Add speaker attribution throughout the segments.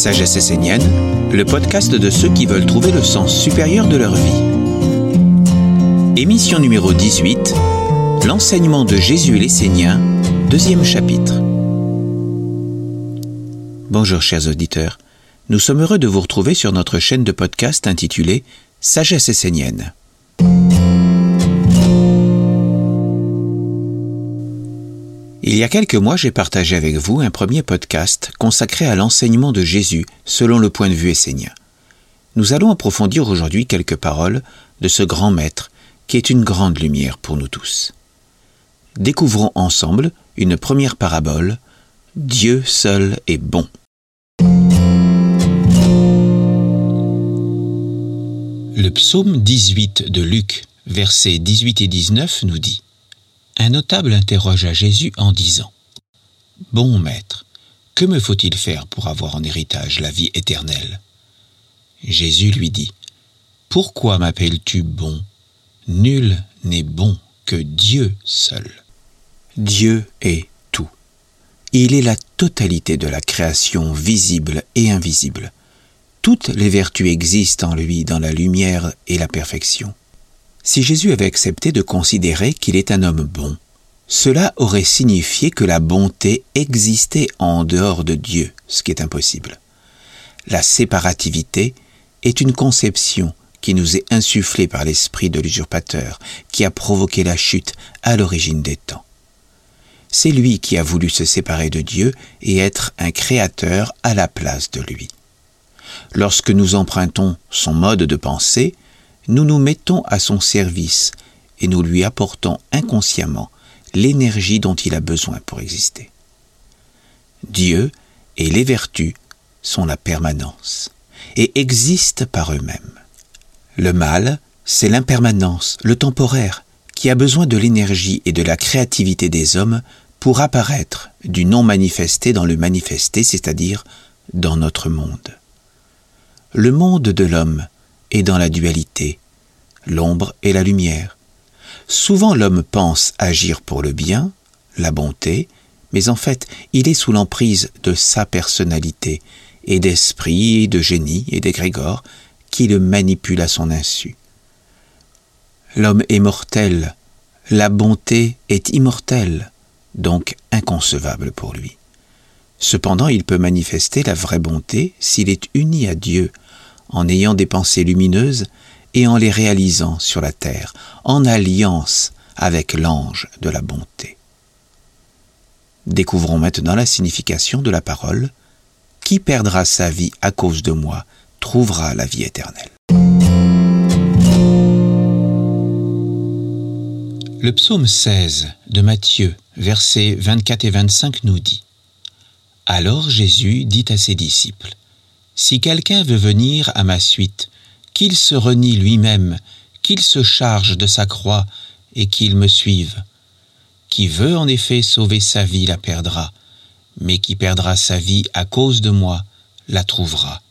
Speaker 1: Sagesse essénienne, le podcast de ceux qui veulent trouver le sens supérieur de leur vie. Émission numéro 18, L'enseignement de Jésus l'Essénien, deuxième chapitre. Bonjour chers auditeurs, nous sommes heureux de vous retrouver sur notre chaîne de podcast intitulée Sagesse essénienne. Il y a quelques mois, j'ai partagé avec vous un premier podcast consacré à l'enseignement de Jésus selon le point de vue essénien. Nous allons approfondir aujourd'hui quelques paroles de ce grand maître qui est une grande lumière pour nous tous. Découvrons ensemble une première parabole Dieu seul est bon. Le psaume 18 de Luc, versets 18 et 19 nous dit un notable interrogea Jésus en disant Bon maître, que me faut-il faire pour avoir en héritage la vie éternelle? Jésus lui dit Pourquoi m'appelles-tu bon? Nul n'est bon que Dieu seul. Dieu est tout. Il est la totalité de la création visible et invisible. Toutes les vertus existent en lui dans la lumière et la perfection. Si Jésus avait accepté de considérer qu'il est un homme bon, cela aurait signifié que la bonté existait en dehors de Dieu, ce qui est impossible. La séparativité est une conception qui nous est insufflée par l'esprit de l'usurpateur, qui a provoqué la chute à l'origine des temps. C'est lui qui a voulu se séparer de Dieu et être un créateur à la place de lui. Lorsque nous empruntons son mode de pensée, nous nous mettons à son service et nous lui apportons inconsciemment l'énergie dont il a besoin pour exister. Dieu et les vertus sont la permanence et existent par eux-mêmes. Le mal, c'est l'impermanence, le temporaire, qui a besoin de l'énergie et de la créativité des hommes pour apparaître du non manifesté dans le manifesté, c'est-à-dire dans notre monde. Le monde de l'homme est dans la dualité, l'ombre et la lumière. Souvent l'homme pense agir pour le bien, la bonté, mais en fait il est sous l'emprise de sa personnalité, et d'esprit, et de génie, et d'égrégore, qui le manipule à son insu. L'homme est mortel, la bonté est immortelle, donc inconcevable pour lui. Cependant, il peut manifester la vraie bonté s'il est uni à Dieu, en ayant des pensées lumineuses et en les réalisant sur la terre, en alliance avec l'ange de la bonté. Découvrons maintenant la signification de la parole Qui perdra sa vie à cause de moi trouvera la vie éternelle. Le psaume 16 de Matthieu, versets 24 et 25 nous dit Alors Jésus dit à ses disciples Si quelqu'un veut venir à ma suite, qu'il se renie lui-même, qu'il se charge de sa croix et qu'il me suive. Qui veut en effet sauver sa vie la perdra, mais qui perdra sa vie à cause de moi la trouvera.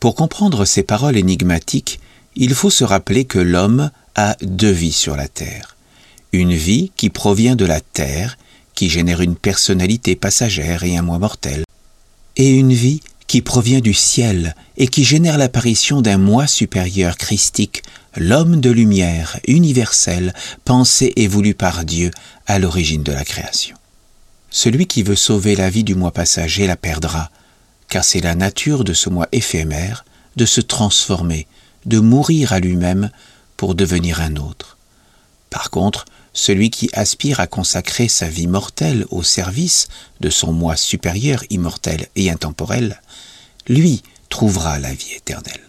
Speaker 1: Pour comprendre ces paroles énigmatiques, il faut se rappeler que l'homme a deux vies sur la terre. Une vie qui provient de la terre, qui génère une personnalité passagère et un moi mortel, et une vie qui provient du ciel et qui génère l'apparition d'un moi supérieur christique, l'homme de lumière, universel, pensé et voulu par Dieu à l'origine de la création. Celui qui veut sauver la vie du moi passager la perdra, car c'est la nature de ce moi éphémère de se transformer, de mourir à lui-même pour devenir un autre. Par contre, celui qui aspire à consacrer sa vie mortelle au service de son moi supérieur, immortel et intemporel, lui trouvera la vie éternelle.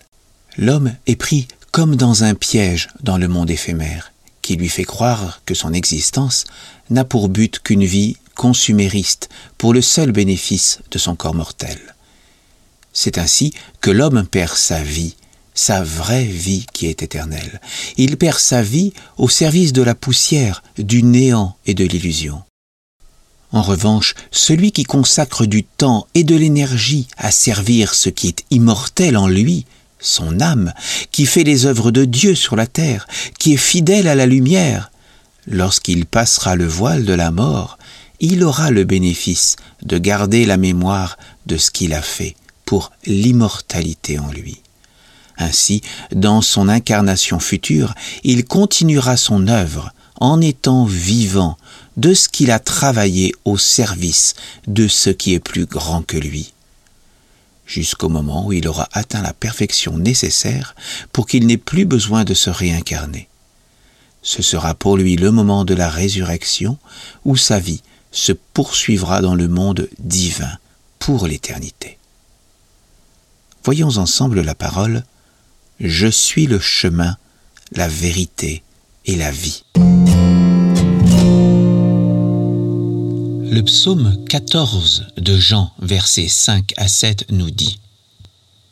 Speaker 1: L'homme est pris comme dans un piège dans le monde éphémère, qui lui fait croire que son existence n'a pour but qu'une vie consumériste pour le seul bénéfice de son corps mortel. C'est ainsi que l'homme perd sa vie sa vraie vie qui est éternelle. Il perd sa vie au service de la poussière, du néant et de l'illusion. En revanche, celui qui consacre du temps et de l'énergie à servir ce qui est immortel en lui, son âme, qui fait les œuvres de Dieu sur la terre, qui est fidèle à la lumière, lorsqu'il passera le voile de la mort, il aura le bénéfice de garder la mémoire de ce qu'il a fait pour l'immortalité en lui. Ainsi, dans son incarnation future, il continuera son œuvre en étant vivant de ce qu'il a travaillé au service de ce qui est plus grand que lui, jusqu'au moment où il aura atteint la perfection nécessaire pour qu'il n'ait plus besoin de se réincarner. Ce sera pour lui le moment de la résurrection où sa vie se poursuivra dans le monde divin pour l'éternité. Voyons ensemble la parole Je suis le chemin, la vérité et la vie. Le psaume 14 de Jean, versets 5 à 7 nous dit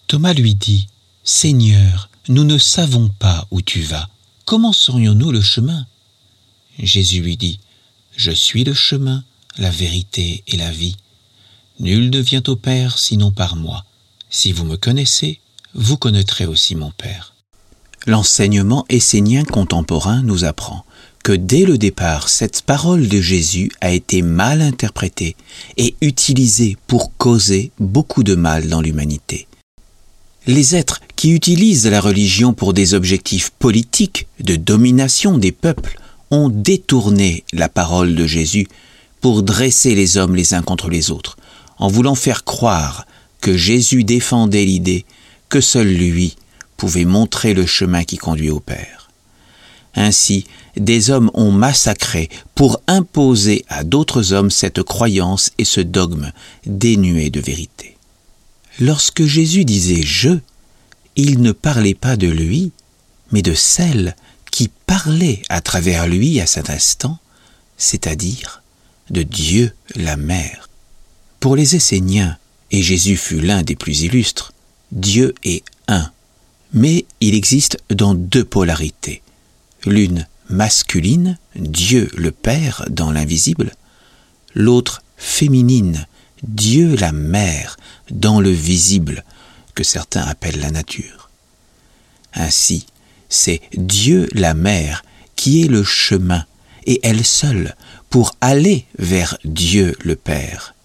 Speaker 1: Thomas lui dit Seigneur, nous ne savons pas où tu vas. Comment saurions-nous le chemin? Jésus lui dit Je suis le chemin, la vérité et la vie. Nul ne vient au Père sinon par moi. Si vous me connaissez, vous connaîtrez aussi mon Père. L'enseignement essénien contemporain nous apprend que dès le départ, cette parole de Jésus a été mal interprétée et utilisée pour causer beaucoup de mal dans l'humanité. Les êtres qui utilisent la religion pour des objectifs politiques de domination des peuples ont détourné la parole de Jésus pour dresser les hommes les uns contre les autres, en voulant faire croire que Jésus défendait l'idée que seul lui pouvait montrer le chemin qui conduit au Père. Ainsi, des hommes ont massacré pour imposer à d'autres hommes cette croyance et ce dogme dénué de vérité. Lorsque Jésus disait je, il ne parlait pas de lui, mais de celle qui parlait à travers lui à cet instant, c'est-à-dire de Dieu la Mère. Pour les Esséniens, et Jésus fut l'un des plus illustres, Dieu est un, mais il existe dans deux polarités. L'une masculine, Dieu le Père dans l'invisible, l'autre féminine, Dieu la Mère dans le visible, que certains appellent la nature. Ainsi, c'est Dieu la Mère qui est le chemin, et elle seule, pour aller vers Dieu le Père.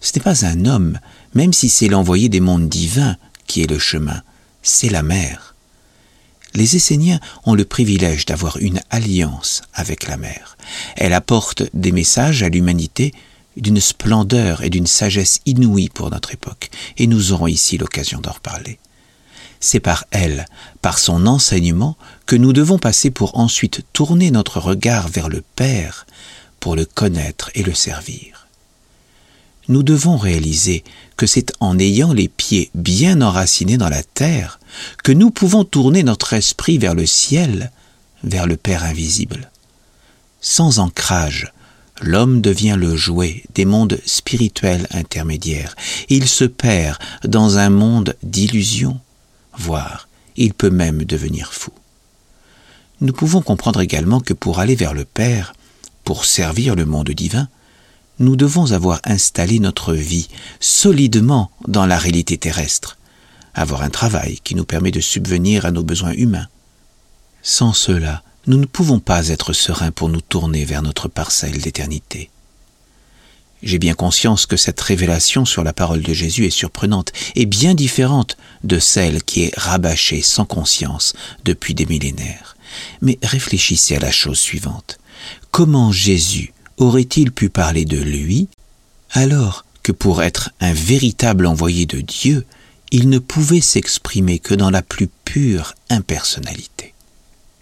Speaker 1: Ce n'est pas un homme, même si c'est l'envoyé des mondes divins qui est le chemin, c'est la Mère les Esséniens ont le privilège d'avoir une alliance avec la mer. Elle apporte des messages à l'humanité d'une splendeur et d'une sagesse inouïe pour notre époque, et nous aurons ici l'occasion d'en reparler. C'est par elle, par son enseignement, que nous devons passer pour ensuite tourner notre regard vers le Père, pour le connaître et le servir nous devons réaliser que c'est en ayant les pieds bien enracinés dans la terre que nous pouvons tourner notre esprit vers le ciel, vers le Père invisible. Sans ancrage, l'homme devient le jouet des mondes spirituels intermédiaires. Il se perd dans un monde d'illusions, voire il peut même devenir fou. Nous pouvons comprendre également que pour aller vers le Père, pour servir le monde divin, nous devons avoir installé notre vie solidement dans la réalité terrestre, avoir un travail qui nous permet de subvenir à nos besoins humains. Sans cela, nous ne pouvons pas être sereins pour nous tourner vers notre parcelle d'éternité. J'ai bien conscience que cette révélation sur la parole de Jésus est surprenante et bien différente de celle qui est rabâchée sans conscience depuis des millénaires. Mais réfléchissez à la chose suivante. Comment Jésus aurait-il pu parler de lui alors que pour être un véritable envoyé de Dieu, il ne pouvait s'exprimer que dans la plus pure impersonnalité.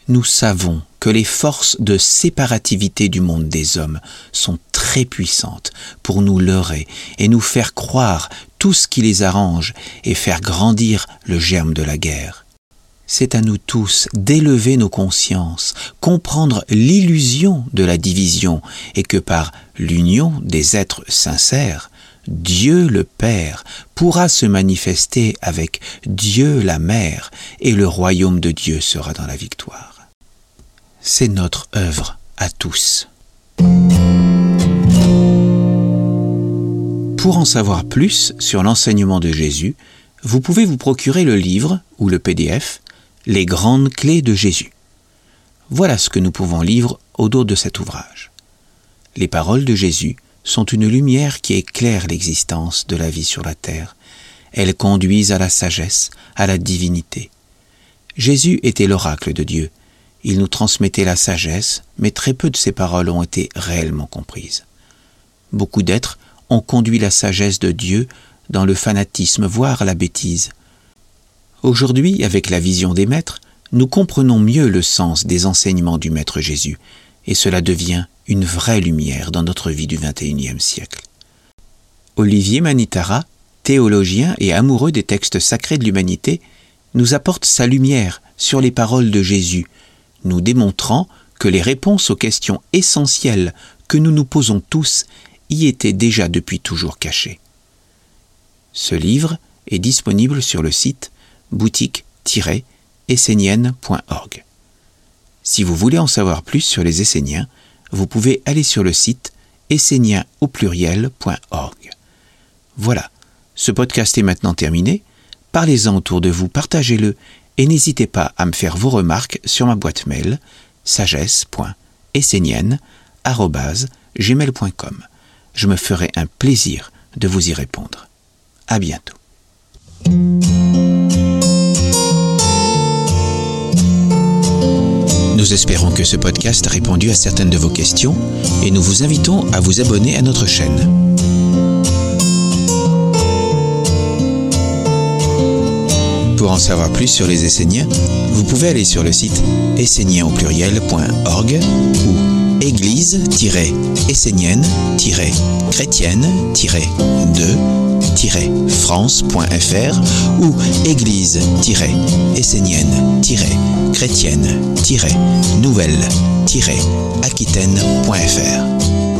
Speaker 1: Nous savons que les forces de séparativité du monde des hommes sont très puissantes pour nous leurrer et nous faire croire tout ce qui les arrange et faire grandir le germe de la guerre c'est à nous tous d'élever nos consciences, comprendre l'illusion de la division, et que par l'union des êtres sincères, Dieu le Père pourra se manifester avec Dieu la Mère, et le royaume de Dieu sera dans la victoire. C'est notre œuvre à tous. Pour en savoir plus sur l'enseignement de Jésus, vous pouvez vous procurer le livre ou le PDF les grandes clés de Jésus. Voilà ce que nous pouvons lire au dos de cet ouvrage. Les paroles de Jésus sont une lumière qui éclaire l'existence de la vie sur la terre. elles conduisent à la sagesse, à la divinité. Jésus était l'oracle de Dieu. Il nous transmettait la sagesse, mais très peu de ses paroles ont été réellement comprises. Beaucoup d'êtres ont conduit la sagesse de Dieu dans le fanatisme, voire la bêtise. Aujourd'hui, avec la vision des maîtres, nous comprenons mieux le sens des enseignements du Maître Jésus, et cela devient une vraie lumière dans notre vie du XXIe siècle. Olivier Manitara, théologien et amoureux des textes sacrés de l'humanité, nous apporte sa lumière sur les paroles de Jésus, nous démontrant que les réponses aux questions essentielles que nous nous posons tous y étaient déjà depuis toujours cachées. Ce livre est disponible sur le site boutique-essénienne.org. Si vous voulez en savoir plus sur les Esséniens, vous pouvez aller sur le site essénien au pluriel.org. Voilà, ce podcast est maintenant terminé. Parlez-en autour de vous, partagez-le et n'hésitez pas à me faire vos remarques sur ma boîte mail sagesse.essénienne.gmail.com. Je me ferai un plaisir de vous y répondre. À bientôt. Nous espérons que ce podcast a répondu à certaines de vos questions et nous vous invitons à vous abonner à notre chaîne. Pour en savoir plus sur les Esséniens, vous pouvez aller sur le site essénien au pluriel.org ou église-chrétienne-de-france.fr ou église-essénienne-chrétienne-nouvelle-aquitaine.fr.